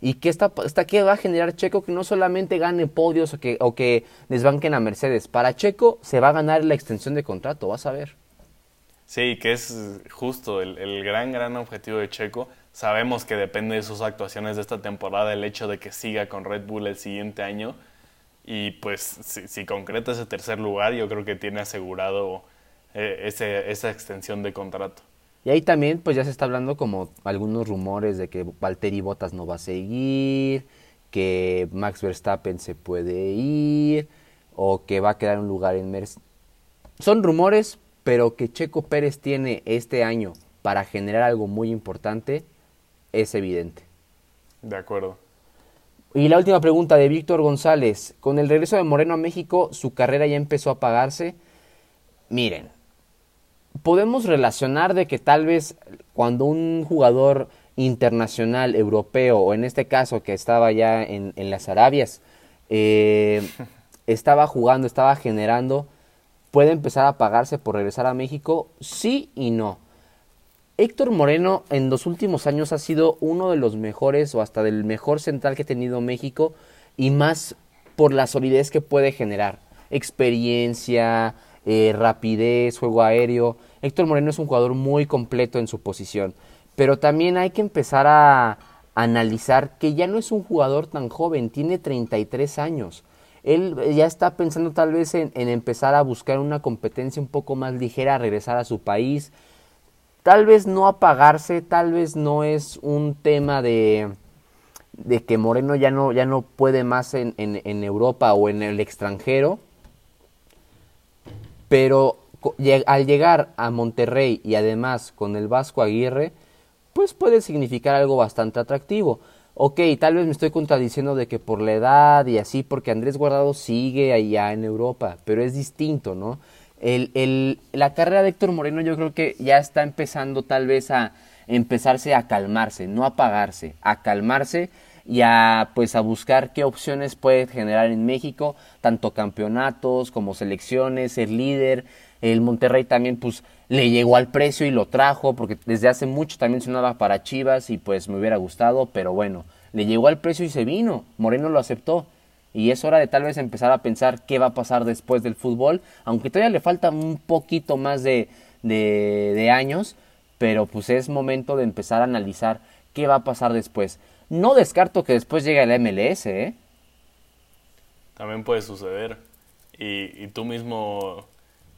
¿Y qué, está, qué va a generar Checo? Que no solamente gane podios o que, o que desbanquen a Mercedes. Para Checo se va a ganar la extensión de contrato, vas a ver. Sí, que es justo el, gran, gran objetivo de Checo. Sabemos que depende de sus actuaciones de esta temporada el hecho de que siga con Red Bull el siguiente año. Y pues si, concreta ese tercer lugar, yo creo que tiene asegurado eh, ese, esa extensión de contrato. Y ahí también pues ya se está hablando como algunos rumores de que Valtteri Bottas no va a seguir, que Max Verstappen se puede ir o que va a quedar un lugar en Mercedes. Son rumores, pero que Checo Pérez tiene este año para generar algo muy importante es evidente. De acuerdo. Y la última pregunta de Víctor González. Con el regreso de Moreno a México, su carrera ya empezó a pagarse. Miren, podemos relacionar de que tal vez cuando un jugador internacional europeo, o en este caso que estaba ya en, las Arabias, eh, estaba jugando, estaba generando, puede empezar a pagarse por regresar a México? Sí y no. Héctor Moreno en los últimos años ha sido uno de los mejores o hasta del mejor central que ha tenido México y más por la solidez que puede generar. Experiencia, eh, rapidez, juego aéreo. Héctor Moreno es un jugador muy completo en su posición. Pero también hay que empezar a analizar que ya no es un jugador tan joven, tiene 33 años él ya está pensando tal vez en, empezar a buscar una competencia un poco más ligera, regresar a su país. Tal vez no apagarse, tal vez no es un tema de, de que Moreno ya no, ya no puede más en, en, Europa o en el extranjero. Pero al llegar a Monterrey y además con el Vasco Aguirre, pues puede significar algo bastante atractivo ok, tal vez me estoy contradiciendo de que por la edad y así, porque Andrés Guardado sigue allá en Europa, pero es distinto, ¿no? El, el, la carrera de Héctor Moreno yo creo que ya está empezando tal vez a empezarse a calmarse, no a apagarse, a calmarse y a pues a buscar qué opciones puede generar en México, tanto campeonatos como selecciones, ser líder. El Monterrey también pues le llegó al precio y lo trajo porque desde hace mucho también sonaba para Chivas y pues me hubiera gustado, pero bueno, le llegó al precio y se vino. Moreno lo aceptó. Y es hora de tal vez empezar a pensar qué va a pasar después del fútbol, aunque todavía le falta un poquito más de, de, de años, pero pues es momento de empezar a analizar qué va a pasar después. No descarto que después llegue el MLS, ¿eh? También puede suceder. Y, y, tú mismo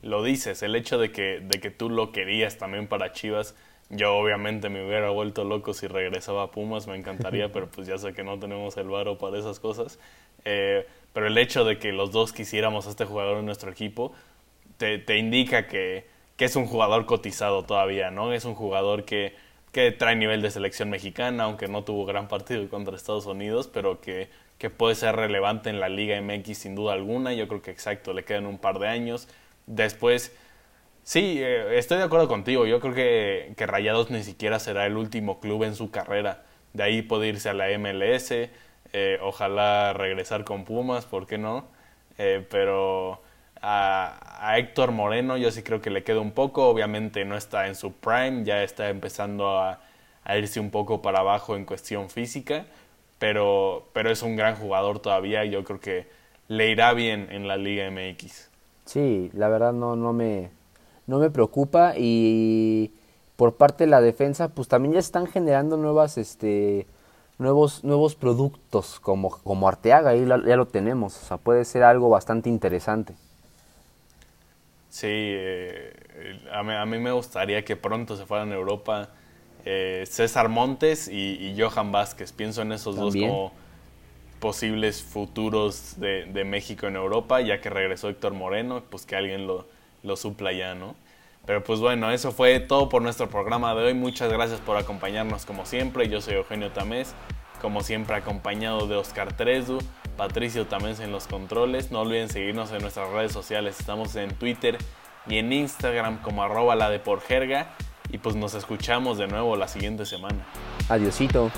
lo dices, el hecho de que, de que tú lo querías también para Chivas, yo obviamente me hubiera vuelto loco si regresaba a Pumas, me encantaría, pero pues ya sé que no tenemos el varo para esas cosas. Eh, pero el hecho de que los dos quisiéramos a este jugador en nuestro equipo, te, te indica que, que es un jugador cotizado todavía, ¿no? Es un jugador que que trae nivel de selección mexicana, aunque no tuvo gran partido contra Estados Unidos, pero que, que puede ser relevante en la Liga MX sin duda alguna. Yo creo que exacto, le quedan un par de años. Después, sí, eh, estoy de acuerdo contigo. Yo creo que, que, Rayados ni siquiera será el último club en su carrera. De ahí puede irse a la MLS, eh, ojalá regresar con Pumas, ¿por qué no? Eh, pero a, Héctor Moreno yo sí creo que le queda un poco, obviamente no está en su prime, ya está empezando a, irse un poco para abajo en cuestión física, pero, pero es un gran jugador todavía y yo creo que le irá bien en la Liga MX. Sí, la verdad no, no, me, no me preocupa y por parte de la defensa pues también ya están generando nuevas este nuevos nuevos productos como como Arteaga ahí ya lo tenemos o sea puede ser algo bastante interesante Sí, eh, a, mí, me gustaría que pronto se fueran a Europa eh, César Montes y, Johan Vázquez. Pienso en esos dos como posibles futuros de, México en Europa, ya que regresó Héctor Moreno, pues que alguien lo, lo supla ya, ¿no? Pero pues bueno, eso fue todo por nuestro programa de hoy. Muchas gracias por acompañarnos como siempre. Yo soy Eugenio Tamés, como siempre acompañado de Oscar Trezu. Patricio también en los controles. No olviden seguirnos en nuestras redes sociales. Estamos en Twitter y en Instagram como arroba la de por jerga. Y pues nos escuchamos de nuevo la siguiente semana. Adiosito.